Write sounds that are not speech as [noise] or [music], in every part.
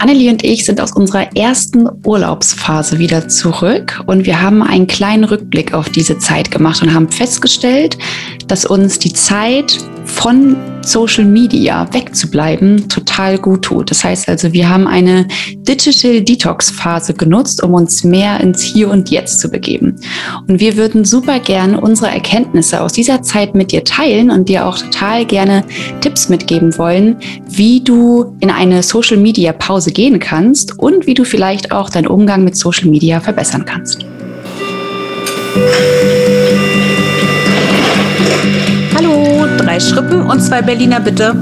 Annelie und ich sind aus unserer ersten Urlaubsphase wieder zurück und wir haben einen kleinen Rückblick auf diese Zeit gemacht und haben festgestellt, dass uns die Zeit von Social Media wegzubleiben total gut tut. Das heißt also, wir haben eine Digital Detox Phase genutzt, um uns mehr ins Hier und Jetzt zu begeben. Und wir würden super gerne unsere Erkenntnisse aus dieser Zeit mit dir teilen und dir auch total gerne Tipps mitgeben wollen, wie du in eine Social Media Pause gehen kannst und wie du vielleicht auch deinen Umgang mit Social Media verbessern kannst. Drei Schrippen und zwei Berliner bitte.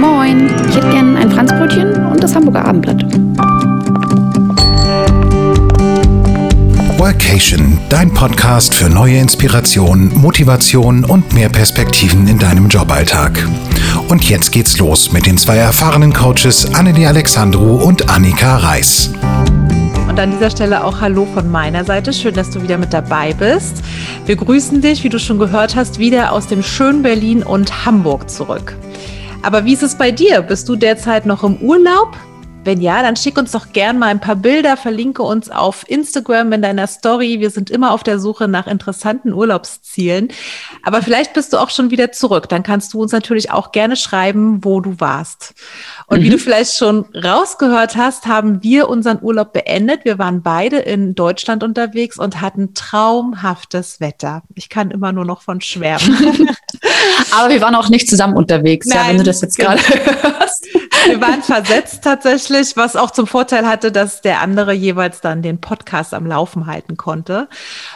Moin, ich hätte gern ein Franzbrötchen und das Hamburger Abendblatt. Workation, dein Podcast für neue Inspiration, Motivation und mehr Perspektiven in deinem Joballtag. Und jetzt geht's los mit den zwei erfahrenen Coaches Annelie Alexandru und Annika Reis. Und an dieser Stelle auch Hallo von meiner Seite. Schön, dass du wieder mit dabei bist. Wir grüßen dich, wie du schon gehört hast, wieder aus dem schönen Berlin und Hamburg zurück. Aber wie ist es bei dir? Bist du derzeit noch im Urlaub? Wenn ja, dann schick uns doch gern mal ein paar Bilder, verlinke uns auf Instagram in deiner Story. Wir sind immer auf der Suche nach interessanten Urlaubszielen. Aber vielleicht bist du auch schon wieder zurück. Dann kannst du uns natürlich auch gerne schreiben, wo du warst. Und mhm. wie du vielleicht schon rausgehört hast, haben wir unseren Urlaub beendet. Wir waren beide in Deutschland unterwegs und hatten traumhaftes Wetter. Ich kann immer nur noch von schwärmen. [laughs] Aber wir waren auch nicht zusammen unterwegs, Nein, ja, wenn du das jetzt genau. gerade hörst. Wir waren versetzt tatsächlich, was auch zum Vorteil hatte, dass der andere jeweils dann den Podcast am Laufen halten konnte.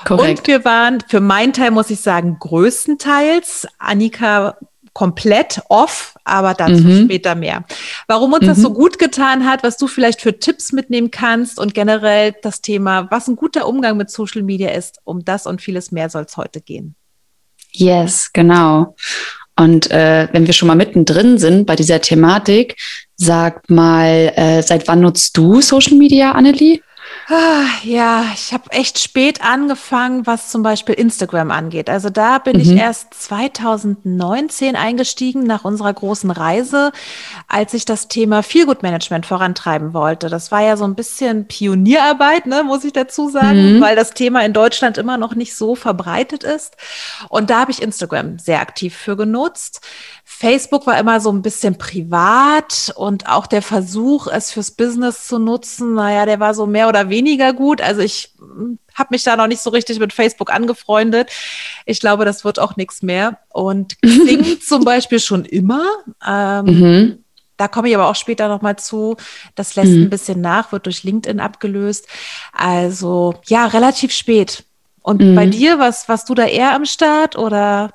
Korrekt. Und wir waren, für meinen Teil muss ich sagen, größtenteils, Annika komplett off, aber dazu mhm. später mehr. Warum uns mhm. das so gut getan hat, was du vielleicht für Tipps mitnehmen kannst und generell das Thema, was ein guter Umgang mit Social Media ist, um das und vieles mehr soll es heute gehen. Yes, genau. Und äh, wenn wir schon mal mittendrin sind bei dieser Thematik, sag mal, äh, seit wann nutzt du Social Media, Annelie? Ah, ja, ich habe echt spät angefangen, was zum Beispiel Instagram angeht. Also da bin mhm. ich erst 2019 eingestiegen nach unserer großen Reise, als ich das Thema Feelgood-Management vorantreiben wollte. Das war ja so ein bisschen Pionierarbeit, ne, muss ich dazu sagen, mhm. weil das Thema in Deutschland immer noch nicht so verbreitet ist. Und da habe ich Instagram sehr aktiv für genutzt. Facebook war immer so ein bisschen privat und auch der Versuch, es fürs Business zu nutzen, naja, der war so mehr oder weniger gut. Also ich hm, habe mich da noch nicht so richtig mit Facebook angefreundet. Ich glaube, das wird auch nichts mehr. Und [laughs] Xing zum Beispiel schon immer. Ähm, mhm. Da komme ich aber auch später nochmal zu. Das lässt mhm. ein bisschen nach, wird durch LinkedIn abgelöst. Also ja, relativ spät. Und mhm. bei dir, was, warst du da eher am Start oder?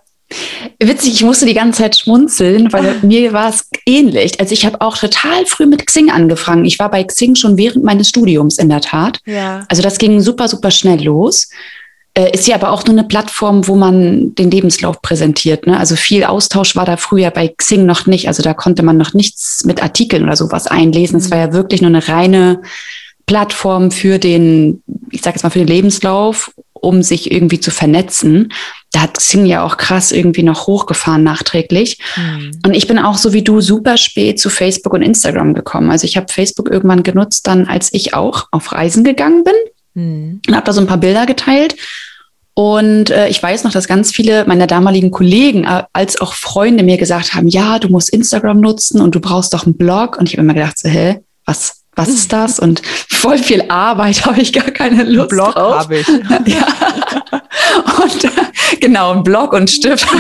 Witzig, ich musste die ganze Zeit schmunzeln, weil ah. mir war es ähnlich. Also ich habe auch total früh mit Xing angefangen. Ich war bei Xing schon während meines Studiums in der Tat. Ja. Also das ging super, super schnell los. Äh, ist ja aber auch nur eine Plattform, wo man den Lebenslauf präsentiert. Ne? Also viel Austausch war da früher bei Xing noch nicht. Also da konnte man noch nichts mit Artikeln oder sowas einlesen. Es mhm. war ja wirklich nur eine reine Plattform für den, ich sage jetzt mal für den Lebenslauf um sich irgendwie zu vernetzen. Da hat Xing ja auch krass irgendwie noch hochgefahren nachträglich. Mhm. Und ich bin auch so wie du super spät zu Facebook und Instagram gekommen. Also ich habe Facebook irgendwann genutzt, dann als ich auch auf Reisen gegangen bin mhm. und habe da so ein paar Bilder geteilt. Und äh, ich weiß noch, dass ganz viele meiner damaligen Kollegen äh, als auch Freunde mir gesagt haben, ja, du musst Instagram nutzen und du brauchst doch einen Blog. Und ich habe immer gedacht, so, hä, was, was ist [laughs] das? Und voll viel Arbeit [laughs] habe ich gar keine Lust Blog drauf. habe ich. [laughs] ja. Und genau, ein Blog und Stift. [laughs]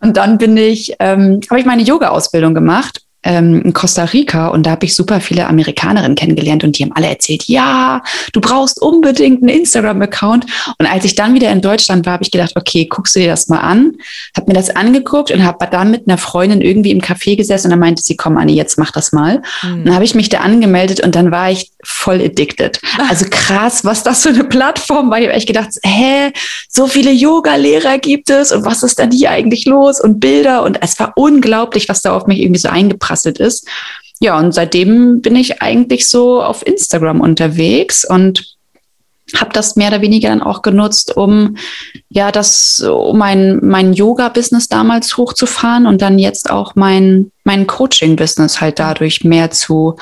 und dann bin ich, ähm, habe ich meine Yoga-Ausbildung gemacht ähm, in Costa Rica und da habe ich super viele Amerikanerinnen kennengelernt und die haben alle erzählt, ja, du brauchst unbedingt einen Instagram-Account. Und als ich dann wieder in Deutschland war, habe ich gedacht, okay, guckst du dir das mal an, habe mir das angeguckt und habe dann mit einer Freundin irgendwie im Café gesessen und dann meinte sie, komm Anni, jetzt mach das mal. Mhm. Dann habe ich mich da angemeldet und dann war ich voll addicted. [laughs] Also krass, was das für eine Plattform war. Ich habe echt gedacht, hä, so viele Yoga-Lehrer gibt es und was ist denn hier eigentlich los und Bilder und es war unglaublich, was da auf mich irgendwie so eingebracht eingeprasselt ist. Ja, und seitdem bin ich eigentlich so auf Instagram unterwegs und habe das mehr oder weniger dann auch genutzt, um ja das, um mein, mein Yoga-Business damals hochzufahren und dann jetzt auch mein, mein Coaching-Business halt dadurch mehr zu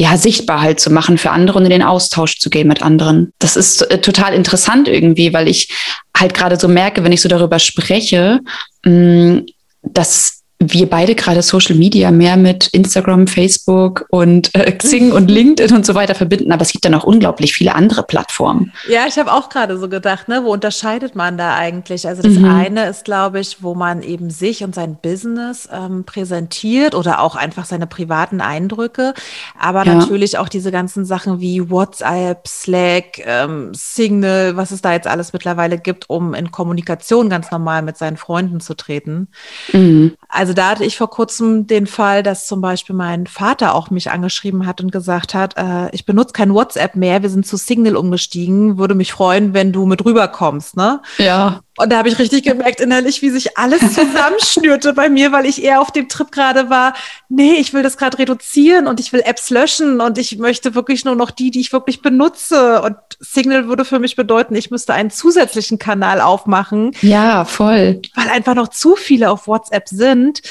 ja, sichtbar halt zu machen für andere und in den Austausch zu gehen mit anderen. Das ist äh, total interessant irgendwie, weil ich halt gerade so merke, wenn ich so darüber spreche, mh, mm, dass wir beide gerade Social Media mehr mit Instagram, Facebook und äh, Xing und [laughs] LinkedIn und so weiter verbinden, aber es gibt ja noch unglaublich viele andere Plattformen. Ja, ich habe auch gerade so gedacht, ne, wo unterscheidet man da eigentlich? Also das mhm. eine ist, glaube ich, wo man eben sich und sein Business ähm, präsentiert oder auch einfach seine privaten Eindrücke, aber ja. natürlich auch diese ganzen Sachen wie WhatsApp, Slack, ähm, Signal, was es da jetzt alles mittlerweile gibt, um in Kommunikation ganz normal mit seinen Freunden zu treten. Mhm. Also also da hatte ich vor kurzem den Fall, dass zum Beispiel mein Vater auch mich angeschrieben hat und gesagt hat, äh, ich benutze kein WhatsApp mehr, wir sind zu Signal umgestiegen, würde mich freuen, wenn du mit rüberkommst, ne? Ja. Und da habe ich richtig gemerkt innerlich, wie sich alles zusammenschnürte bei mir, weil ich eher auf dem Trip gerade war, nee, ich will das gerade reduzieren und ich will Apps löschen und ich möchte wirklich nur noch die, die ich wirklich benutze. Und Signal würde für mich bedeuten, ich müsste einen zusätzlichen Kanal aufmachen. Ja, voll. Weil einfach noch zu viele auf WhatsApp sind.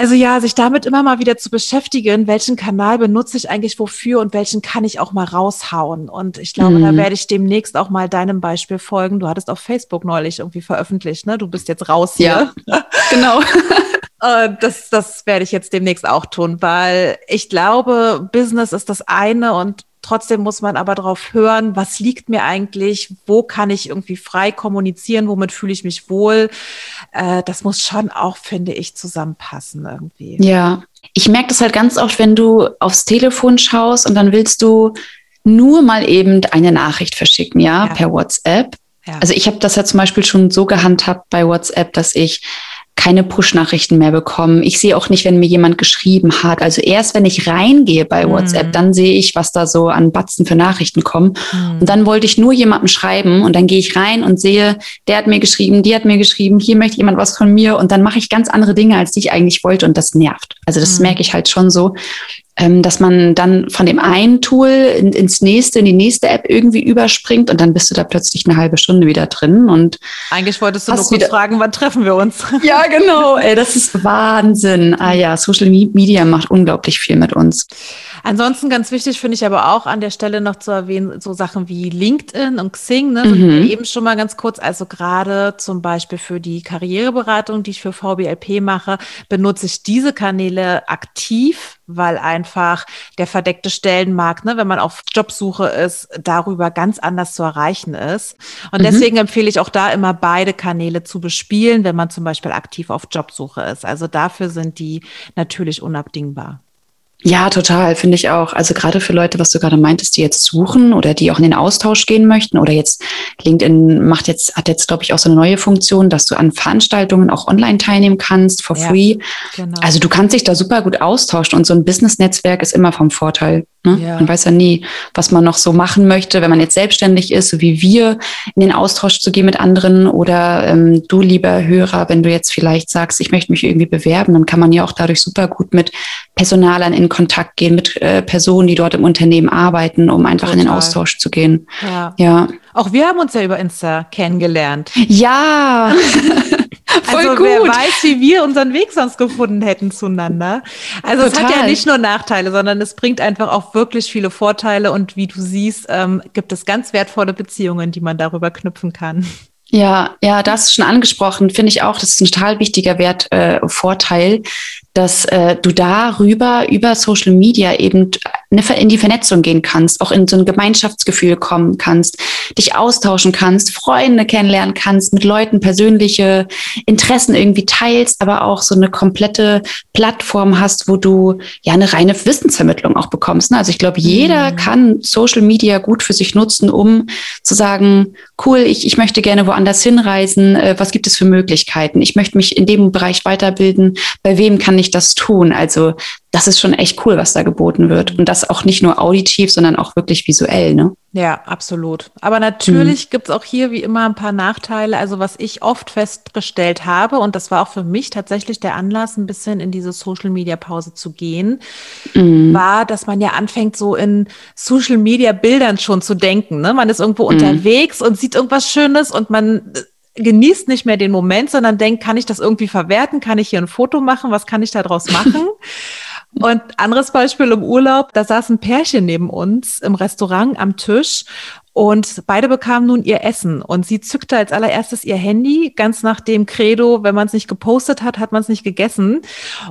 Also ja, sich damit immer mal wieder zu beschäftigen, welchen Kanal benutze ich eigentlich wofür und welchen kann ich auch mal raushauen. Und ich glaube, mhm. da werde ich demnächst auch mal deinem Beispiel folgen. Du hattest auf Facebook neulich irgendwie veröffentlicht, ne? Du bist jetzt raus hier. Ja, [laughs] genau. [laughs] das, das werde ich jetzt demnächst auch tun, weil ich glaube, Business ist das eine und Trotzdem muss man aber darauf hören, was liegt mir eigentlich, wo kann ich irgendwie frei kommunizieren, womit fühle ich mich wohl. Äh, das muss schon auch, finde ich, zusammenpassen irgendwie. Ja, ich merke das halt ganz oft, wenn du aufs Telefon schaust und dann willst du nur mal eben eine Nachricht verschicken, ja, ja. per WhatsApp. Ja. Also ich habe das ja zum Beispiel schon so gehandhabt bei WhatsApp, dass ich keine Push-Nachrichten mehr bekommen. Ich sehe auch nicht, wenn mir jemand geschrieben hat. Also erst, wenn ich reingehe bei mhm. WhatsApp, dann sehe ich, was da so an Batzen für Nachrichten kommen. Mhm. Und dann wollte ich nur jemandem schreiben und dann gehe ich rein und sehe, der hat mir geschrieben, die hat mir geschrieben, hier möchte jemand was von mir und dann mache ich ganz andere Dinge, als die ich eigentlich wollte und das nervt. Also das mhm. merke ich halt schon so dass man dann von dem einen Tool in, ins nächste, in die nächste App irgendwie überspringt und dann bist du da plötzlich eine halbe Stunde wieder drin. Und eigentlich wolltest du nur kurz fragen, wann treffen wir uns? [laughs] Ja, genau. Ey, das ist Wahnsinn. Ah ja, Social Media macht unglaublich viel mit uns. Ansonsten ganz wichtig finde ich aber auch an der Stelle noch zu erwähnen, so Sachen wie LinkedIn und Xing, ne? Mhm. eben schon mal ganz kurz, also gerade zum Beispiel für die Karriereberatung, die ich für VBLP mache, benutze ich diese Kanäle aktiv weil einfach der verdeckte Stellenmarkt, ne, wenn man auf Jobsuche ist, darüber ganz anders zu erreichen ist. Und mhm. deswegen empfehle ich auch da immer beide Kanäle zu bespielen, wenn man zum Beispiel aktiv auf Jobsuche ist. Also dafür sind die natürlich unabdingbar. Ja, total, finde ich auch. Also gerade für Leute, was du gerade meintest, die jetzt suchen oder die auch in den Austausch gehen möchten oder jetzt LinkedIn macht jetzt, hat jetzt, glaube ich, auch so eine neue Funktion, dass du an Veranstaltungen auch online teilnehmen kannst, for ja, free. Genau. Also du kannst dich da super gut austauschen und so ein Business-Netzwerk ist immer vom Vorteil. Ne? Ja. Man weiß ja nie, was man noch so machen möchte, wenn man jetzt selbstständig ist, so wie wir, in den Austausch zu gehen mit anderen oder ähm, du, lieber Hörer, wenn du jetzt vielleicht sagst, ich möchte mich irgendwie bewerben, dann kann man ja auch dadurch super gut mit Personalern in Kontakt gehen, mit äh, Personen, die dort im Unternehmen arbeiten, um einfach Total. in den Austausch zu gehen. Ja. ja. Auch wir haben uns ja über Insta kennengelernt. Ja. [laughs] Voll also gut. wer weiß, wie wir unseren Weg sonst gefunden hätten zueinander. Also Total. es hat ja nicht nur Nachteile, sondern es bringt einfach auch wirklich viele Vorteile und wie du siehst, ähm, gibt es ganz wertvolle Beziehungen, die man darüber knüpfen kann. Ja, ja, das ist schon angesprochen, finde ich auch, das ist ein total wichtiger Wert, äh, Vorteil, dass äh, du darüber, über Social Media eben in die Vernetzung gehen kannst, auch in so ein Gemeinschaftsgefühl kommen kannst, dich austauschen kannst, Freunde kennenlernen kannst, mit Leuten persönliche Interessen irgendwie teilst, aber auch so eine komplette Plattform hast, wo du ja eine reine Wissensvermittlung auch bekommst. Ne? Also ich glaube, jeder mhm. kann Social Media gut für sich nutzen, um zu sagen, cool, ich, ich möchte gerne woanders hinreisen, äh, was gibt es für Möglichkeiten? Ich möchte mich in dem Bereich weiterbilden, bei wem kann ich das tun? Also das ist schon echt cool, was da geboten wird. Und das auch nicht nur auditiv, sondern auch wirklich visuell, ne? Ja, absolut. Aber natürlich hm. gibt es auch hier wie immer ein paar Nachteile. Also was ich oft festgestellt habe, und das war auch für mich tatsächlich der Anlass, ein bisschen in diese Social-Media-Pause zu gehen, hm. war, dass man ja anfängt, so in Social-Media-Bildern schon zu denken. Ne? Man ist irgendwo hm. unterwegs und sieht irgendwas Schönes und man genießt nicht mehr den Moment, sondern denkt, kann ich das irgendwie verwerten? Kann ich hier ein Foto machen? Was kann ich daraus machen? [laughs] Und anderes Beispiel im Urlaub, da saß ein Pärchen neben uns im Restaurant am Tisch und beide bekamen nun ihr Essen. Und sie zückte als allererstes ihr Handy, ganz nach dem Credo, wenn man es nicht gepostet hat, hat man es nicht gegessen.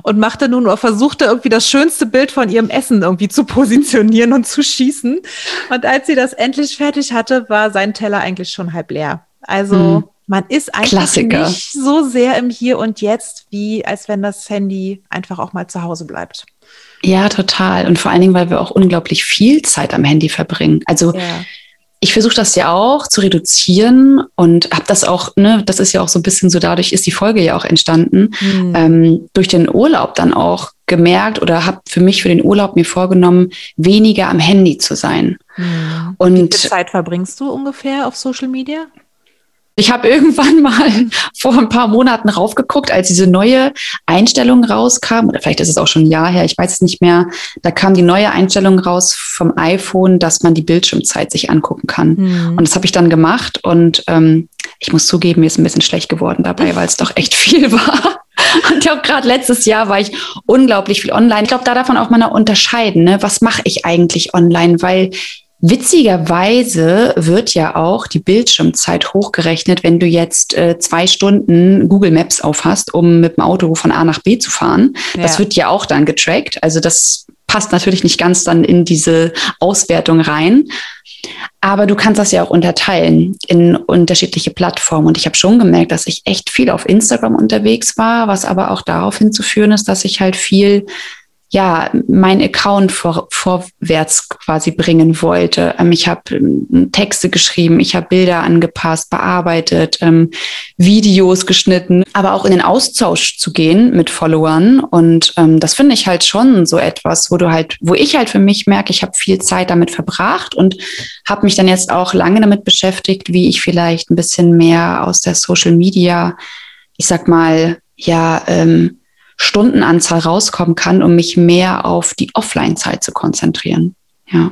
Und machte nun oder versuchte irgendwie das schönste Bild von ihrem Essen irgendwie zu positionieren und zu schießen. Und als sie das endlich fertig hatte, war sein Teller eigentlich schon halb leer. Also hm. Man ist eigentlich Klassiker. nicht so sehr im Hier und Jetzt, wie als wenn das Handy einfach auch mal zu Hause bleibt. Ja, total. Und vor allen Dingen, weil wir auch unglaublich viel Zeit am Handy verbringen. Also ja. ich versuche das ja auch zu reduzieren und habe das auch, ne, das ist ja auch so ein bisschen so, dadurch ist die Folge ja auch entstanden, mhm. ähm, durch den Urlaub dann auch gemerkt oder habe für mich für den Urlaub mir vorgenommen, weniger am Handy zu sein. Mhm. Und Wie viel Zeit verbringst du ungefähr auf Social Media? Ich habe irgendwann [laughs] mal vor ein paar Monaten raufgeguckt, als diese neue Einstellung rauskam, oder vielleicht ist es auch schon ein Jahr her, ich weiß es nicht mehr. Da kam die neue Einstellung raus vom iPhone, dass man die Bildschirmzeit sich angucken kann. Mhm. Und das habe ich dann gemacht und ähm, ich muss zugeben, mir ist ein bisschen schlecht geworden dabei, [laughs] weil es doch echt viel war. [laughs] Und ich glaube, gerade letztes Jahr war ich unglaublich viel online. Ich glaube, da darf man auch mal unterscheiden, ne? was mache ich eigentlich online, weil Witzigerweise wird ja auch die Bildschirmzeit hochgerechnet, wenn du jetzt äh, zwei Stunden Google Maps aufhast, um mit dem Auto von A nach B zu fahren. Ja. Das wird ja auch dann getrackt. Also das passt natürlich nicht ganz dann in diese Auswertung rein. Aber du kannst das ja auch unterteilen in unterschiedliche Plattformen. Und ich habe schon gemerkt, dass ich echt viel auf Instagram unterwegs war, was aber auch darauf hinzuführen ist, dass ich halt viel ja, mein Account vor, vorwärts quasi bringen wollte. Ähm, ich habe ähm, Texte geschrieben, ich habe Bilder angepasst, bearbeitet, ähm, Videos geschnitten, aber auch in den Austausch zu gehen mit Followern. Und ähm, das finde ich halt schon so etwas, wo du halt, wo ich halt für mich merke, ich habe viel Zeit damit verbracht und habe mich dann jetzt auch lange damit beschäftigt, wie ich vielleicht ein bisschen mehr aus der Social Media, ich sag mal, ja, ähm, Stundenanzahl rauskommen kann, um mich mehr auf die Offline-Zeit zu konzentrieren. Ja.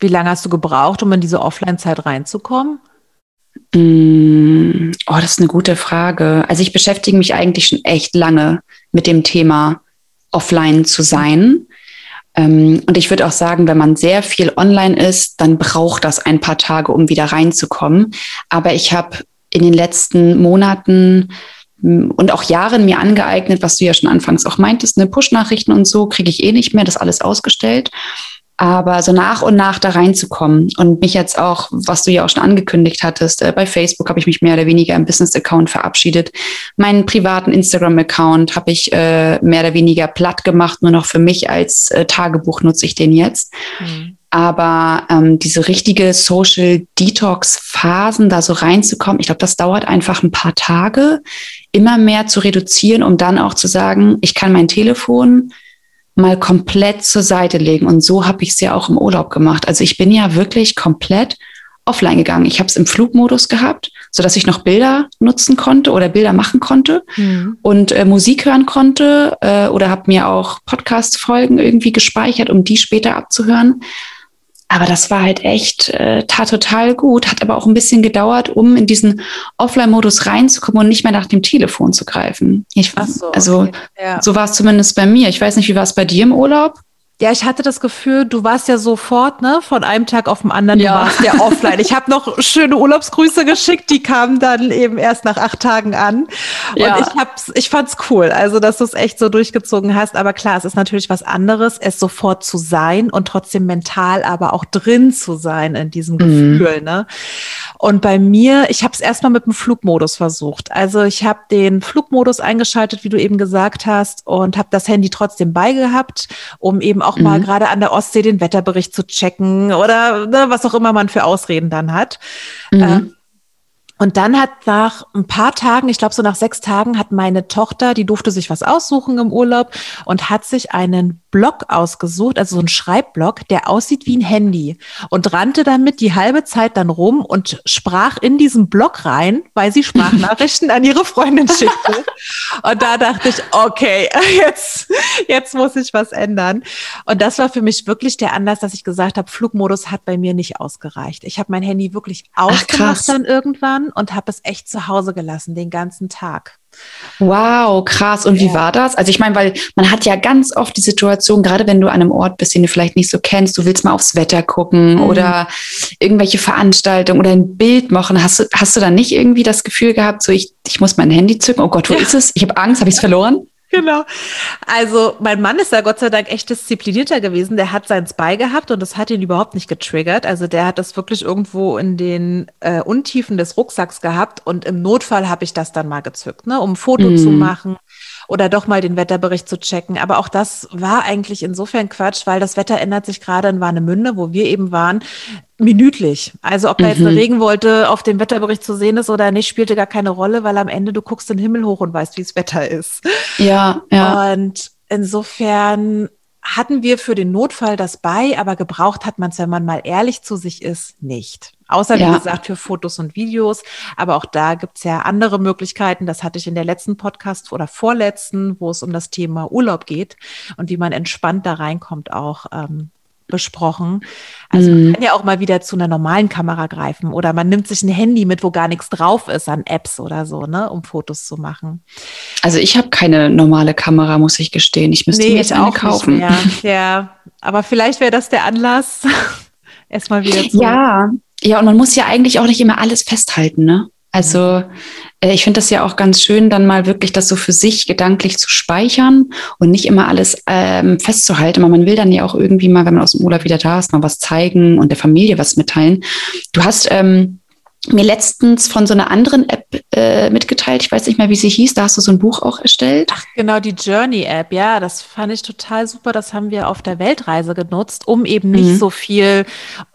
Wie lange hast du gebraucht, um in diese Offline-Zeit reinzukommen? Mm, oh, das ist eine gute Frage. Also ich beschäftige mich eigentlich schon echt lange mit dem Thema offline zu sein. Ähm, und ich würde auch sagen, wenn man sehr viel online ist, dann braucht das ein paar Tage, um wieder reinzukommen. Aber ich habe in den letzten Monaten und auch Jahren mir angeeignet, was du ja schon anfangs auch meintest, ne, Push-Nachrichten und so kriege ich eh nicht mehr, das alles ausgestellt. Aber so nach und nach da reinzukommen und mich jetzt auch, was du ja auch schon angekündigt hattest, äh, bei Facebook habe ich mich mehr oder weniger im Business-Account verabschiedet. Meinen privaten Instagram-Account habe ich äh, mehr oder weniger platt gemacht, nur noch für mich als äh, Tagebuch nutze ich den jetzt. Mhm. Aber ähm, diese richtige Social Detox-Phasen, da so reinzukommen, ich glaube, das dauert einfach ein paar Tage, immer mehr zu reduzieren, um dann auch zu sagen, ich kann mein Telefon mal komplett zur Seite legen. Und so habe ich es ja auch im Urlaub gemacht. Also ich bin ja wirklich komplett offline gegangen. Ich habe es im Flugmodus gehabt, so dass ich noch Bilder nutzen konnte oder Bilder machen konnte mhm. und äh, Musik hören konnte äh, oder habe mir auch Podcast-Folgen irgendwie gespeichert, um die später abzuhören. Aber das war halt echt, äh, tat total gut, hat aber auch ein bisschen gedauert, um in diesen Offline-Modus reinzukommen und nicht mehr nach dem Telefon zu greifen. Ich, so, also okay. ja. so war es zumindest bei mir. Ich weiß nicht, wie war es bei dir im Urlaub? Ja, ich hatte das Gefühl, du warst ja sofort, ne, von einem Tag auf den anderen, ja. du warst ja offline. Ich habe noch schöne Urlaubsgrüße geschickt, die kamen dann eben erst nach acht Tagen an. Ja. Und ich hab's, ich fand's cool, also dass du es echt so durchgezogen hast. Aber klar, es ist natürlich was anderes, es sofort zu sein und trotzdem mental, aber auch drin zu sein in diesem mhm. Gefühl, ne? Und bei mir, ich habe es erstmal mit dem Flugmodus versucht. Also ich habe den Flugmodus eingeschaltet, wie du eben gesagt hast, und habe das Handy trotzdem beigehabt, um eben auch mhm. mal gerade an der Ostsee den Wetterbericht zu checken oder ne, was auch immer man für Ausreden dann hat. Mhm. Und dann hat nach ein paar Tagen, ich glaube so nach sechs Tagen, hat meine Tochter, die durfte sich was aussuchen im Urlaub und hat sich einen Block ausgesucht, also so ein Schreibblock, der aussieht wie ein Handy und rannte damit die halbe Zeit dann rum und sprach in diesen Block rein, weil sie Sprachnachrichten an ihre Freundin schickte. Und da dachte ich, okay, [laughs] jetzt, jetzt muss ich was ändern. Und das war für mich wirklich der Anlass, dass ich gesagt habe, Flugmodus hat bei mir nicht ausgereicht. Ich habe mein Handy wirklich ausgemacht Ach, dann irgendwann und habe es echt zu Hause gelassen, den ganzen Tag. Wow, krass. Und ja. wie war das? Also ich meine, weil man hat ja ganz oft die Situation, gerade wenn du an einem Ort bist, den du vielleicht nicht so kennst, du willst mal aufs Wetter gucken mhm. oder irgendwelche Veranstaltungen oder ein Bild machen. Hast du, hast du dann nicht irgendwie das Gefühl gehabt, so ich, ich muss mein Handy zücken? Oh Gott, wo ja. ist es? Ich habe Angst, habe ich es verloren? Genau. Also mein Mann ist da Gott sei Dank echt disziplinierter gewesen. Der hat sein Spy gehabt und das hat ihn überhaupt nicht getriggert. Also der hat das wirklich irgendwo in den äh, Untiefen des Rucksacks gehabt und im Notfall habe ich das dann mal gezückt, ne, um ein Foto mm. zu machen oder doch mal den Wetterbericht zu checken. Aber auch das war eigentlich insofern Quatsch, weil das Wetter ändert sich gerade in Warnemünde, wo wir eben waren, minütlich. Also ob da jetzt eine mhm. Regenwolke auf dem Wetterbericht zu sehen ist oder nicht, spielte gar keine Rolle, weil am Ende du guckst den Himmel hoch und weißt, wie es Wetter ist. Ja, ja. Und insofern hatten wir für den Notfall das bei, aber gebraucht hat man es, wenn man mal ehrlich zu sich ist, nicht. Außer, wie ja. gesagt, für Fotos und Videos. Aber auch da gibt's ja andere Möglichkeiten. Das hatte ich in der letzten Podcast oder vorletzten, wo es um das Thema Urlaub geht und wie man entspannt da reinkommt, auch ähm, besprochen. Also man mhm. kann ja auch mal wieder zu einer normalen Kamera greifen oder man nimmt sich ein Handy mit, wo gar nichts drauf ist an Apps oder so, ne, um Fotos zu machen. Also ich habe keine normale Kamera, muss ich gestehen. Ich müsste nee, mir jetzt eine kaufen. [laughs] Ja, aber vielleicht wäre das der Anlass, [laughs] erstmal wieder zu. Ja, ja, und man muss ja eigentlich auch nicht immer alles festhalten, ne? Also äh, ich finde das ja auch ganz schön, dann mal wirklich das so für sich gedanklich zu speichern und nicht immer alles ähm, festzuhalten. Aber man will dann ja auch irgendwie mal, wenn man aus dem Urlaub wieder da ist, mal was zeigen und der Familie was mitteilen. Du hast ähm, mir letztens von so einer anderen App äh, mitgeteilt. Ich weiß nicht mehr, wie sie hieß. Da hast du so ein Buch auch erstellt. Ach, genau, die Journey-App. Ja, das fand ich total super. Das haben wir auf der Weltreise genutzt, um eben nicht mhm. so viel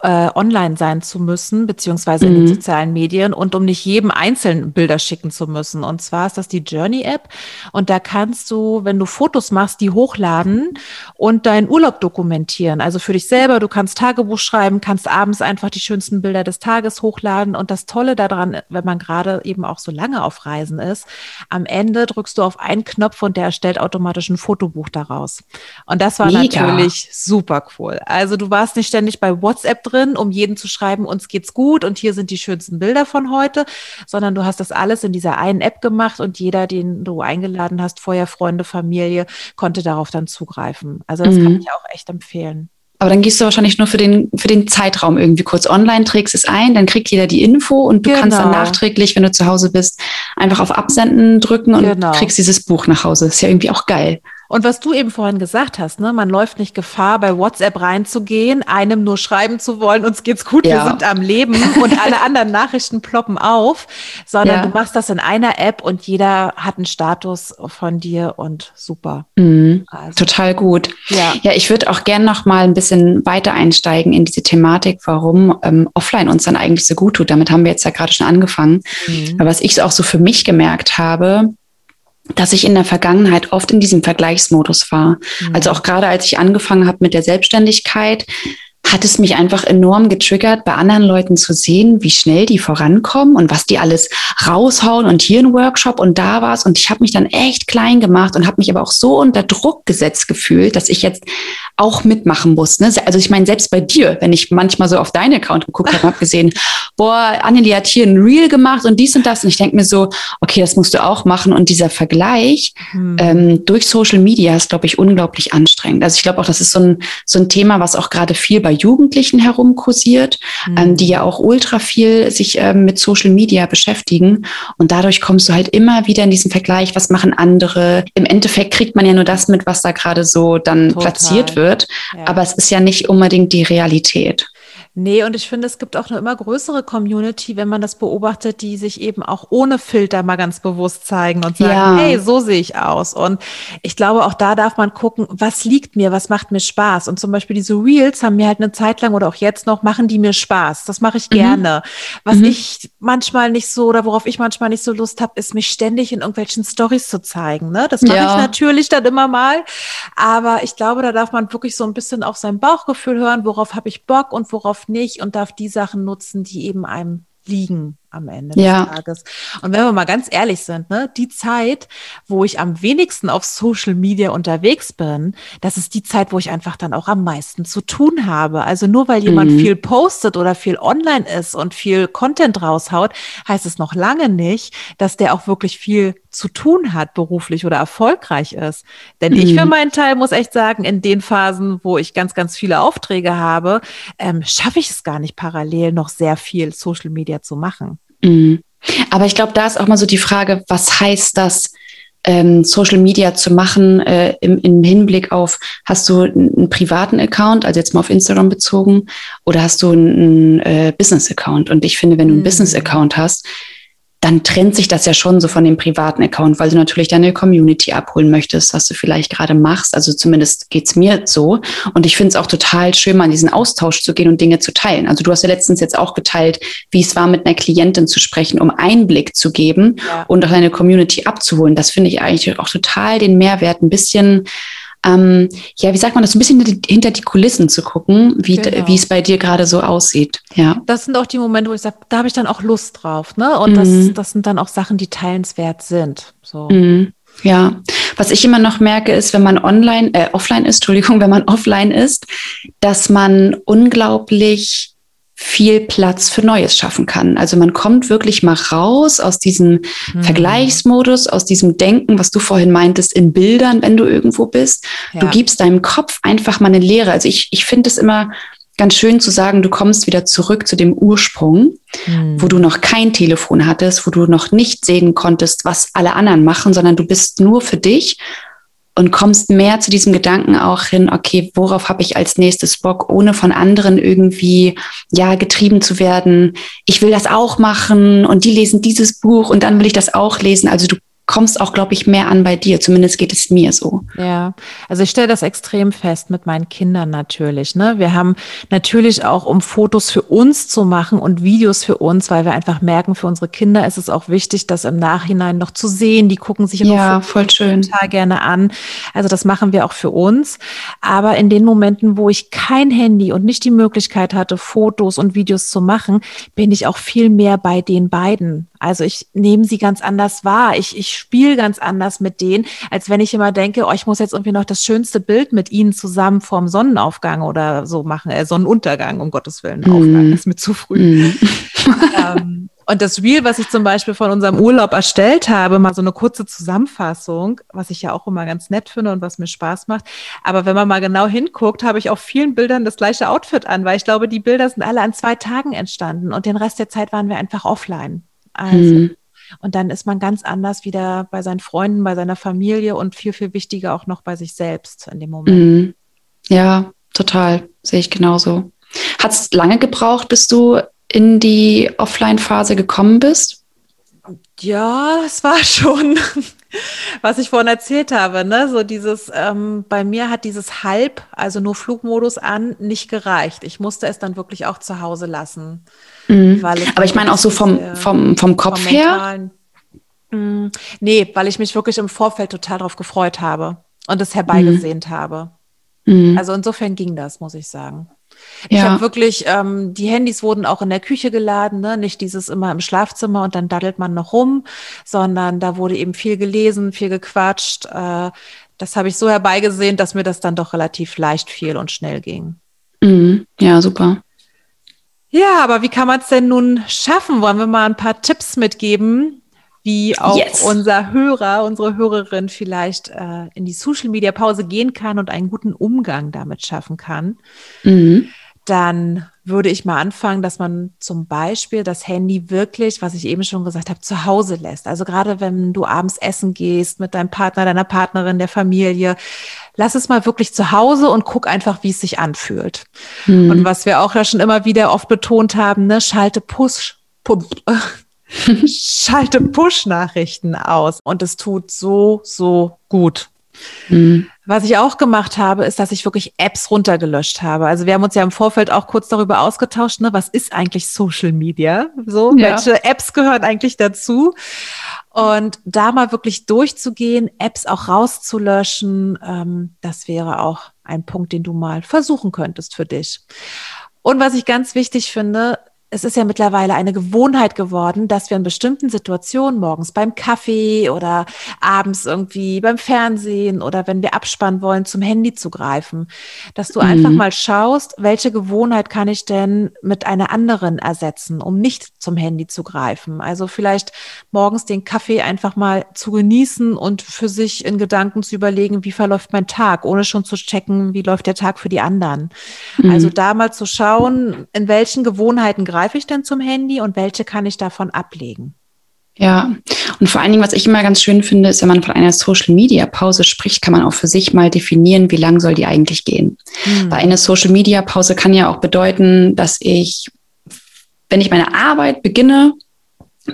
äh, online sein zu müssen, beziehungsweise in den mhm. sozialen Medien und um nicht jedem einzeln Bilder schicken zu müssen. Und zwar ist das die Journey-App. Und da kannst du, wenn du Fotos machst, die hochladen und deinen Urlaub dokumentieren. Also für dich selber. Du kannst Tagebuch schreiben, kannst abends einfach die schönsten Bilder des Tages hochladen und das das Tolle daran, wenn man gerade eben auch so lange auf Reisen ist, am Ende drückst du auf einen Knopf und der erstellt automatisch ein Fotobuch daraus. Und das war Mega. natürlich super cool. Also du warst nicht ständig bei WhatsApp drin, um jeden zu schreiben, uns geht's gut und hier sind die schönsten Bilder von heute, sondern du hast das alles in dieser einen App gemacht und jeder, den du eingeladen hast, vorher Freunde, Familie, konnte darauf dann zugreifen. Also das mhm. kann ich auch echt empfehlen. Aber dann gehst du wahrscheinlich nur für den, für den Zeitraum irgendwie kurz online, trägst es ein, dann kriegt jeder die Info und du genau. kannst dann nachträglich, wenn du zu Hause bist, einfach auf Absenden drücken und genau. kriegst dieses Buch nach Hause. Ist ja irgendwie auch geil. Und was du eben vorhin gesagt hast, ne, man läuft nicht Gefahr, bei WhatsApp reinzugehen, einem nur schreiben zu wollen, uns geht's gut, ja. wir sind am Leben und alle anderen Nachrichten ploppen auf, sondern ja. du machst das in einer App und jeder hat einen Status von dir und super. Mhm. Also. Total gut. Ja, ja ich würde auch gern noch mal ein bisschen weiter einsteigen in diese Thematik, warum ähm, Offline uns dann eigentlich so gut tut. Damit haben wir jetzt ja gerade schon angefangen. Mhm. Aber was ich auch so für mich gemerkt habe, dass ich in der Vergangenheit oft in diesem Vergleichsmodus war. Mhm. Also auch gerade als ich angefangen habe mit der Selbstständigkeit, hat es mich einfach enorm getriggert, bei anderen Leuten zu sehen, wie schnell die vorankommen und was die alles raushauen und hier ein Workshop und da war's. Und ich habe mich dann echt klein gemacht und habe mich aber auch so unter Druck gesetzt gefühlt, dass ich jetzt auch mitmachen muss. Ne? Also ich meine, selbst bei dir, wenn ich manchmal so auf deinen Account geguckt habe, habe gesehen, [laughs] boah, Annelie hat hier ein Reel gemacht und dies und das. Und ich denke mir so, okay, das musst du auch machen. Und dieser Vergleich hm. ähm, durch Social Media ist, glaube ich, unglaublich anstrengend. Also ich glaube auch, das ist so ein, so ein Thema, was auch gerade viel bei Jugendlichen herumkursiert, mhm. ähm, die ja auch ultra viel sich ähm, mit Social Media beschäftigen. Und dadurch kommst du halt immer wieder in diesen Vergleich, was machen andere. Im Endeffekt kriegt man ja nur das mit, was da gerade so dann Total. platziert wird. Ja. Aber es ist ja nicht unbedingt die Realität. Nee, und ich finde, es gibt auch eine immer größere Community, wenn man das beobachtet, die sich eben auch ohne Filter mal ganz bewusst zeigen und sagen, ja. hey, so sehe ich aus. Und ich glaube, auch da darf man gucken, was liegt mir, was macht mir Spaß. Und zum Beispiel diese Reels haben mir halt eine Zeit lang oder auch jetzt noch, machen die mir Spaß. Das mache ich mhm. gerne. Was mhm. ich manchmal nicht so oder worauf ich manchmal nicht so Lust habe, ist mich ständig in irgendwelchen Stories zu zeigen. Ne? Das mache ja. ich natürlich dann immer mal. Aber ich glaube, da darf man wirklich so ein bisschen auf sein Bauchgefühl hören, worauf habe ich Bock und worauf nicht und darf die Sachen nutzen, die eben einem liegen am Ende ja. des Tages. Und wenn wir mal ganz ehrlich sind, ne, die Zeit, wo ich am wenigsten auf Social Media unterwegs bin, das ist die Zeit, wo ich einfach dann auch am meisten zu tun habe. Also nur weil jemand mhm. viel postet oder viel online ist und viel Content raushaut, heißt es noch lange nicht, dass der auch wirklich viel zu tun hat, beruflich oder erfolgreich ist. Denn mhm. ich für mhm. meinen Teil muss echt sagen, in den Phasen, wo ich ganz, ganz viele Aufträge habe, ähm, schaffe ich es gar nicht parallel noch sehr viel Social Media zu machen. Mhm. Aber ich glaube, da ist auch mal so die Frage, was heißt das, ähm, Social Media zu machen äh, im, im, Hinblick auf, hast du einen, privaten Account, also jetzt mal auf Instagram bezogen, oder hast du einen, einen äh, Business-Account? Und ich finde, wenn du einen mhm. Business-Account hast, dann trennt sich das ja schon so von dem privaten Account, weil du natürlich deine Community abholen möchtest, was du vielleicht gerade machst. Also zumindest geht's mir so. Und ich finde es auch total schön, mal in diesen Austausch zu gehen und Dinge zu teilen. Also du hast ja letztens jetzt auch geteilt, wie es war, mit einer Klientin zu sprechen, um Einblick zu geben ja. und auch deine Community abzuholen. Das finde ich eigentlich auch total den Mehrwert, ein bisschen ähm, ja, wie sagt man das, ein bisschen hinter die Kulissen zu gucken, wie, genau. wie es bei dir gerade so aussieht. Ja. Das sind auch die Momente, wo ich sage, da habe ich dann auch Lust drauf. Ne? Und mhm. das, das sind dann auch Sachen, die teilenswert sind. So. Mhm. Ja, was ich immer noch merke, ist, wenn man online, äh, offline ist, [laughs] Entschuldigung, wenn man offline ist, dass man unglaublich viel Platz für Neues schaffen kann. Also man kommt wirklich mal raus aus diesem mhm. Vergleichsmodus, aus diesem Denken, was du vorhin meintest, in Bildern, wenn du irgendwo bist. Ja. Du gibst deinem Kopf einfach mal eine Lehre. Also ich, ich finde es immer ganz schön zu sagen, du kommst wieder zurück zu dem Ursprung, mhm. wo du noch kein Telefon hattest, wo du noch nicht sehen konntest, was alle anderen machen, sondern du bist nur für dich und kommst mehr zu diesem Gedanken auch hin, okay, worauf habe ich als nächstes Bock, ohne von anderen irgendwie ja getrieben zu werden. Ich will das auch machen und die lesen dieses Buch und dann will ich das auch lesen. Also du kommst auch, glaube ich, mehr an bei dir. Zumindest geht es mir so. Ja, also ich stelle das extrem fest mit meinen Kindern natürlich. Ne? Wir haben natürlich auch, um Fotos für uns zu machen und Videos für uns, weil wir einfach merken, für unsere Kinder ist es auch wichtig, das im Nachhinein noch zu sehen. Die gucken sich ja, voll schön. total gerne an. Also das machen wir auch für uns. Aber in den Momenten, wo ich kein Handy und nicht die Möglichkeit hatte, Fotos und Videos zu machen, bin ich auch viel mehr bei den beiden. Also ich nehme sie ganz anders wahr. Ich, ich spiele ganz anders mit denen, als wenn ich immer denke, oh, ich muss jetzt irgendwie noch das schönste Bild mit ihnen zusammen vorm Sonnenaufgang oder so machen, äh, Sonnenuntergang, um Gottes Willen, mm. Aufgang ist mir zu früh. Mm. [laughs] [laughs] ähm, und das Reel, was ich zum Beispiel von unserem Urlaub erstellt habe, mal so eine kurze Zusammenfassung, was ich ja auch immer ganz nett finde und was mir Spaß macht. Aber wenn man mal genau hinguckt, habe ich auf vielen Bildern das gleiche Outfit an, weil ich glaube, die Bilder sind alle an zwei Tagen entstanden und den Rest der Zeit waren wir einfach offline. Also, mhm. Und dann ist man ganz anders wieder bei seinen Freunden, bei seiner Familie und viel, viel wichtiger auch noch bei sich selbst in dem Moment. Mhm. Ja, total. Sehe ich genauso. Hat es lange gebraucht, bis du in die Offline-Phase gekommen bist? Ja, es war [laughs] schon, was ich vorhin erzählt habe, ne? So dieses, ähm, bei mir hat dieses Halb, also nur Flugmodus an, nicht gereicht. Ich musste es dann wirklich auch zu Hause lassen. Mhm. Aber ich meine auch so vom, vom, vom Kopf vom her. Mm, nee, weil ich mich wirklich im Vorfeld total darauf gefreut habe und es herbeigesehnt mhm. habe. Mhm. Also insofern ging das, muss ich sagen. Ich ja. habe wirklich, ähm, die Handys wurden auch in der Küche geladen, ne? nicht dieses immer im Schlafzimmer und dann daddelt man noch rum, sondern da wurde eben viel gelesen, viel gequatscht. Äh, das habe ich so herbeigesehen, dass mir das dann doch relativ leicht fiel und schnell ging. Mhm. Ja, super. Ja, aber wie kann man es denn nun schaffen? Wollen wir mal ein paar Tipps mitgeben, wie auch yes. unser Hörer, unsere Hörerin vielleicht äh, in die Social Media Pause gehen kann und einen guten Umgang damit schaffen kann. Mhm. Dann würde ich mal anfangen, dass man zum Beispiel das Handy wirklich, was ich eben schon gesagt habe, zu Hause lässt. Also gerade wenn du abends essen gehst mit deinem Partner, deiner Partnerin, der Familie, lass es mal wirklich zu Hause und guck einfach, wie es sich anfühlt. Mhm. Und was wir auch ja schon immer wieder oft betont haben, ne, schalte Push, [laughs] schalte Push-Nachrichten aus. Und es tut so, so gut. Mhm. Was ich auch gemacht habe, ist, dass ich wirklich Apps runtergelöscht habe. Also wir haben uns ja im Vorfeld auch kurz darüber ausgetauscht, ne, was ist eigentlich Social Media? So, ja. welche Apps gehören eigentlich dazu? Und da mal wirklich durchzugehen, Apps auch rauszulöschen, ähm, das wäre auch ein Punkt, den du mal versuchen könntest für dich. Und was ich ganz wichtig finde, es ist ja mittlerweile eine Gewohnheit geworden, dass wir in bestimmten Situationen morgens beim Kaffee oder abends irgendwie beim Fernsehen oder wenn wir abspannen wollen, zum Handy zu greifen, dass du mhm. einfach mal schaust, welche Gewohnheit kann ich denn mit einer anderen ersetzen, um nicht zum Handy zu greifen. Also vielleicht morgens den Kaffee einfach mal zu genießen und für sich in Gedanken zu überlegen, wie verläuft mein Tag, ohne schon zu checken, wie läuft der Tag für die anderen. Mhm. Also da mal zu schauen, in welchen Gewohnheiten greifen greife ich denn zum Handy und welche kann ich davon ablegen? Ja, und vor allen Dingen, was ich immer ganz schön finde, ist, wenn man von einer Social-Media-Pause spricht, kann man auch für sich mal definieren, wie lang soll die eigentlich gehen. Mhm. Weil eine Social-Media-Pause kann ja auch bedeuten, dass ich, wenn ich meine Arbeit beginne,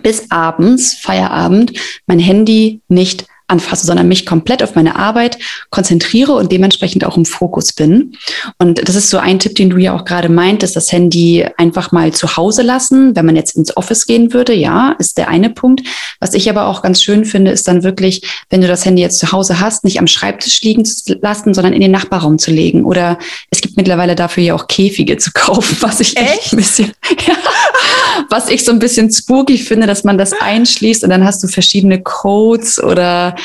bis abends, Feierabend, mein Handy nicht anfasse, sondern mich komplett auf meine Arbeit konzentriere und dementsprechend auch im Fokus bin. Und das ist so ein Tipp, den du ja auch gerade meintest, das Handy einfach mal zu Hause lassen. Wenn man jetzt ins Office gehen würde, ja, ist der eine Punkt. Was ich aber auch ganz schön finde, ist dann wirklich, wenn du das Handy jetzt zu Hause hast, nicht am Schreibtisch liegen zu lassen, sondern in den Nachbarraum zu legen. Oder es gibt mittlerweile dafür ja auch Käfige zu kaufen, [laughs] was ich echt, ein bisschen, [laughs] ja, was ich so ein bisschen spooky finde, dass man das einschließt und dann hast du verschiedene Codes oder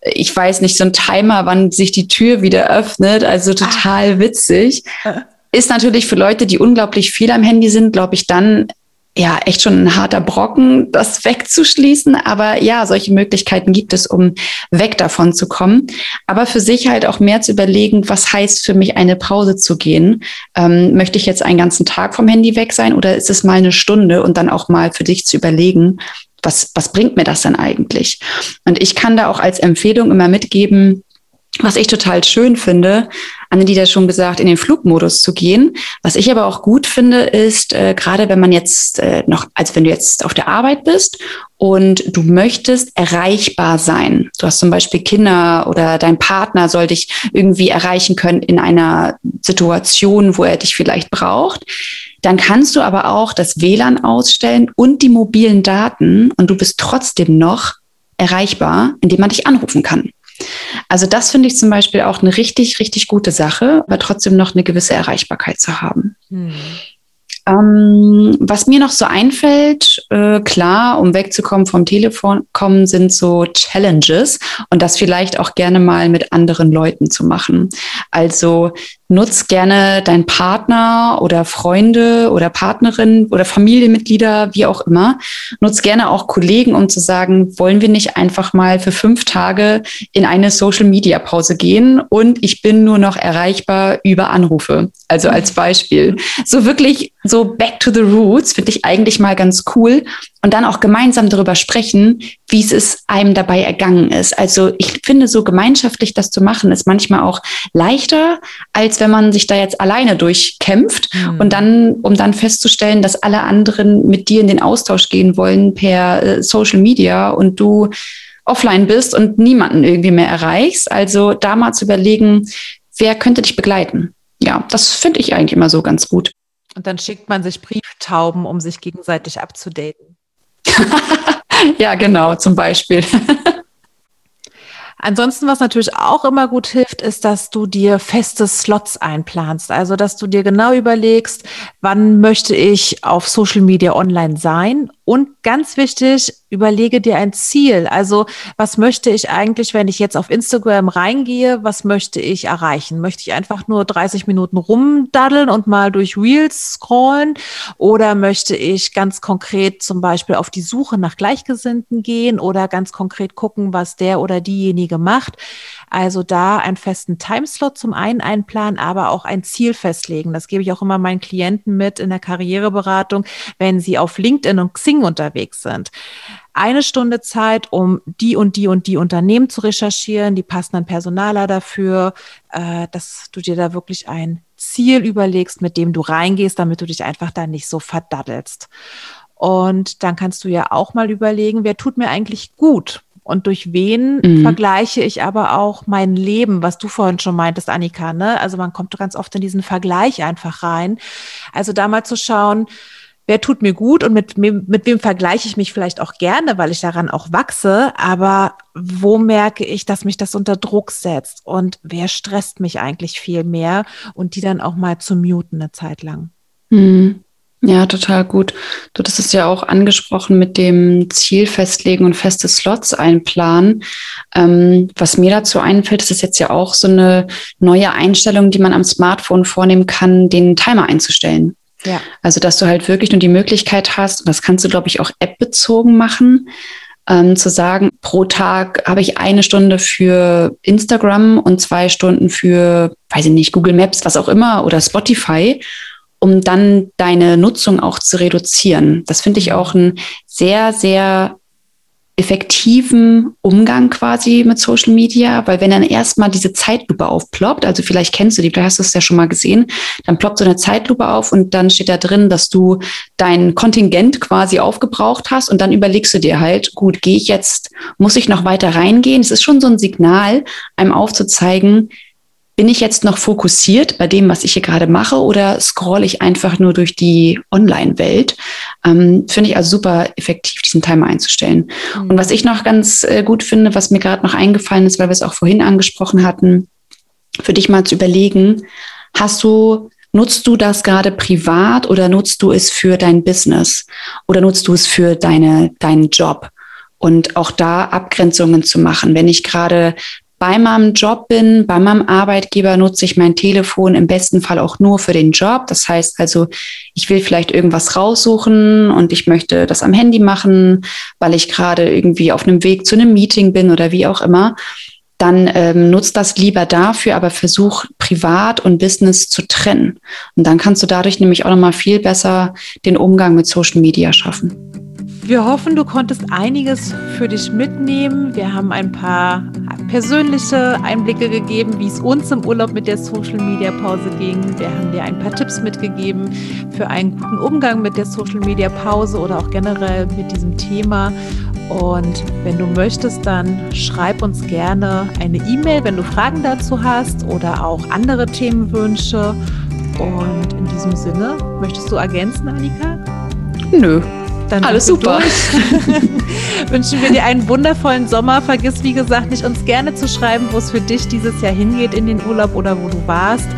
ich weiß nicht, so ein Timer, wann sich die Tür wieder öffnet. Also total witzig. Ist natürlich für Leute, die unglaublich viel am Handy sind, glaube ich, dann ja echt schon ein harter Brocken, das wegzuschließen. Aber ja, solche Möglichkeiten gibt es, um weg davon zu kommen. Aber für sich halt auch mehr zu überlegen, was heißt für mich eine Pause zu gehen? Ähm, möchte ich jetzt einen ganzen Tag vom Handy weg sein oder ist es mal eine Stunde und dann auch mal für dich zu überlegen, was, was bringt mir das denn eigentlich? Und ich kann da auch als Empfehlung immer mitgeben, was ich total schön finde, Anne, die da schon gesagt, in den Flugmodus zu gehen. Was ich aber auch gut finde, ist, äh, gerade wenn man jetzt äh, noch, als wenn du jetzt auf der Arbeit bist und du möchtest erreichbar sein. Du hast zum Beispiel Kinder oder dein Partner soll dich irgendwie erreichen können in einer Situation, wo er dich vielleicht braucht. Dann kannst du aber auch das WLAN ausstellen und die mobilen Daten und du bist trotzdem noch erreichbar, indem man dich anrufen kann. Also das finde ich zum Beispiel auch eine richtig, richtig gute Sache, aber trotzdem noch eine gewisse Erreichbarkeit zu haben. Hm. Ähm, was mir noch so einfällt, äh, klar, um wegzukommen vom Telefon kommen, sind so Challenges und das vielleicht auch gerne mal mit anderen Leuten zu machen. Also nutz gerne deinen Partner oder Freunde oder Partnerin oder Familienmitglieder, wie auch immer. Nutz gerne auch Kollegen, um zu sagen, wollen wir nicht einfach mal für fünf Tage in eine Social Media Pause gehen und ich bin nur noch erreichbar über Anrufe. Also als Beispiel. So wirklich so back to the roots finde ich eigentlich mal ganz cool und dann auch gemeinsam darüber sprechen, wie es einem dabei ergangen ist. Also ich finde, so gemeinschaftlich das zu machen, ist manchmal auch leichter, als wenn man sich da jetzt alleine durchkämpft mhm. und dann, um dann festzustellen, dass alle anderen mit dir in den Austausch gehen wollen per äh, Social Media und du offline bist und niemanden irgendwie mehr erreichst. Also da mal zu überlegen, wer könnte dich begleiten? Ja, das finde ich eigentlich immer so ganz gut. Und dann schickt man sich Brieftauben, um sich gegenseitig abzudaten. [laughs] ja, genau, zum Beispiel. Ansonsten, was natürlich auch immer gut hilft, ist, dass du dir feste Slots einplanst. Also, dass du dir genau überlegst, wann möchte ich auf Social Media online sein. Und ganz wichtig, Überlege dir ein Ziel. Also was möchte ich eigentlich, wenn ich jetzt auf Instagram reingehe, was möchte ich erreichen? Möchte ich einfach nur 30 Minuten rumdaddeln und mal durch Reels scrollen? Oder möchte ich ganz konkret zum Beispiel auf die Suche nach Gleichgesinnten gehen oder ganz konkret gucken, was der oder diejenige macht? Also da einen festen Timeslot zum einen einplanen, aber auch ein Ziel festlegen. Das gebe ich auch immer meinen Klienten mit in der Karriereberatung, wenn sie auf LinkedIn und Xing unterwegs sind eine Stunde Zeit, um die und die und die Unternehmen zu recherchieren, die passenden Personaler dafür, äh, dass du dir da wirklich ein Ziel überlegst, mit dem du reingehst, damit du dich einfach da nicht so verdaddelst. Und dann kannst du ja auch mal überlegen, wer tut mir eigentlich gut? Und durch wen mhm. vergleiche ich aber auch mein Leben, was du vorhin schon meintest, Annika, ne? Also man kommt ganz oft in diesen Vergleich einfach rein. Also da mal zu schauen, wer tut mir gut und mit, mit wem vergleiche ich mich vielleicht auch gerne, weil ich daran auch wachse, aber wo merke ich, dass mich das unter Druck setzt und wer stresst mich eigentlich viel mehr und die dann auch mal zu muten eine Zeit lang. Mhm. Ja, total gut. Du hast es ja auch angesprochen mit dem Ziel festlegen und feste Slots einplanen. Ähm, was mir dazu einfällt, ist es jetzt ja auch so eine neue Einstellung, die man am Smartphone vornehmen kann, den Timer einzustellen. Ja. Also, dass du halt wirklich nur die Möglichkeit hast, und das kannst du, glaube ich, auch app-bezogen machen, ähm, zu sagen, pro Tag habe ich eine Stunde für Instagram und zwei Stunden für, weiß ich nicht, Google Maps, was auch immer, oder Spotify, um dann deine Nutzung auch zu reduzieren. Das finde ich auch ein sehr, sehr effektiven Umgang quasi mit Social Media, weil wenn dann erstmal diese Zeitlupe aufploppt, also vielleicht kennst du die, vielleicht hast du es ja schon mal gesehen, dann ploppt so eine Zeitlupe auf und dann steht da drin, dass du dein Kontingent quasi aufgebraucht hast und dann überlegst du dir halt, gut, gehe ich jetzt, muss ich noch weiter reingehen? Es ist schon so ein Signal, einem aufzuzeigen, bin ich jetzt noch fokussiert bei dem, was ich hier gerade mache oder scroll ich einfach nur durch die Online-Welt? Ähm, finde ich also super effektiv, diesen Timer einzustellen. Mhm. Und was ich noch ganz äh, gut finde, was mir gerade noch eingefallen ist, weil wir es auch vorhin angesprochen hatten, für dich mal zu überlegen, hast du Nutzt du das gerade privat oder nutzt du es für dein Business oder nutzt du es für deine, deinen Job? Und auch da Abgrenzungen zu machen. Wenn ich gerade bei meinem Job bin, bei meinem Arbeitgeber nutze ich mein Telefon im besten Fall auch nur für den Job. Das heißt also, ich will vielleicht irgendwas raussuchen und ich möchte das am Handy machen, weil ich gerade irgendwie auf einem Weg zu einem Meeting bin oder wie auch immer. Dann ähm, nutzt das lieber dafür, aber versuch privat und Business zu trennen. Und dann kannst du dadurch nämlich auch nochmal viel besser den Umgang mit Social Media schaffen. Wir hoffen, du konntest einiges für dich mitnehmen. Wir haben ein paar persönliche Einblicke gegeben, wie es uns im Urlaub mit der Social Media Pause ging. Wir haben dir ein paar Tipps mitgegeben für einen guten Umgang mit der Social Media Pause oder auch generell mit diesem Thema. Und wenn du möchtest, dann schreib uns gerne eine E-Mail, wenn du Fragen dazu hast oder auch andere Themenwünsche. Und in diesem Sinne, möchtest du ergänzen, Annika? Nö, dann alles super. [laughs] Wünschen wir dir einen wundervollen Sommer. Vergiss, wie gesagt, nicht uns gerne zu schreiben, wo es für dich dieses Jahr hingeht in den Urlaub oder wo du warst.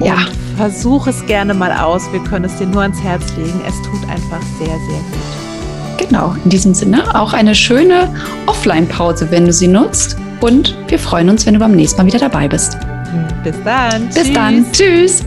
Und ja. versuch es gerne mal aus. Wir können es dir nur ans Herz legen. Es tut einfach sehr, sehr gut. Genau, in diesem Sinne auch eine schöne Offline-Pause, wenn du sie nutzt. Und wir freuen uns, wenn du beim nächsten Mal wieder dabei bist. Bis dann. Bis Tschüss. dann. Tschüss.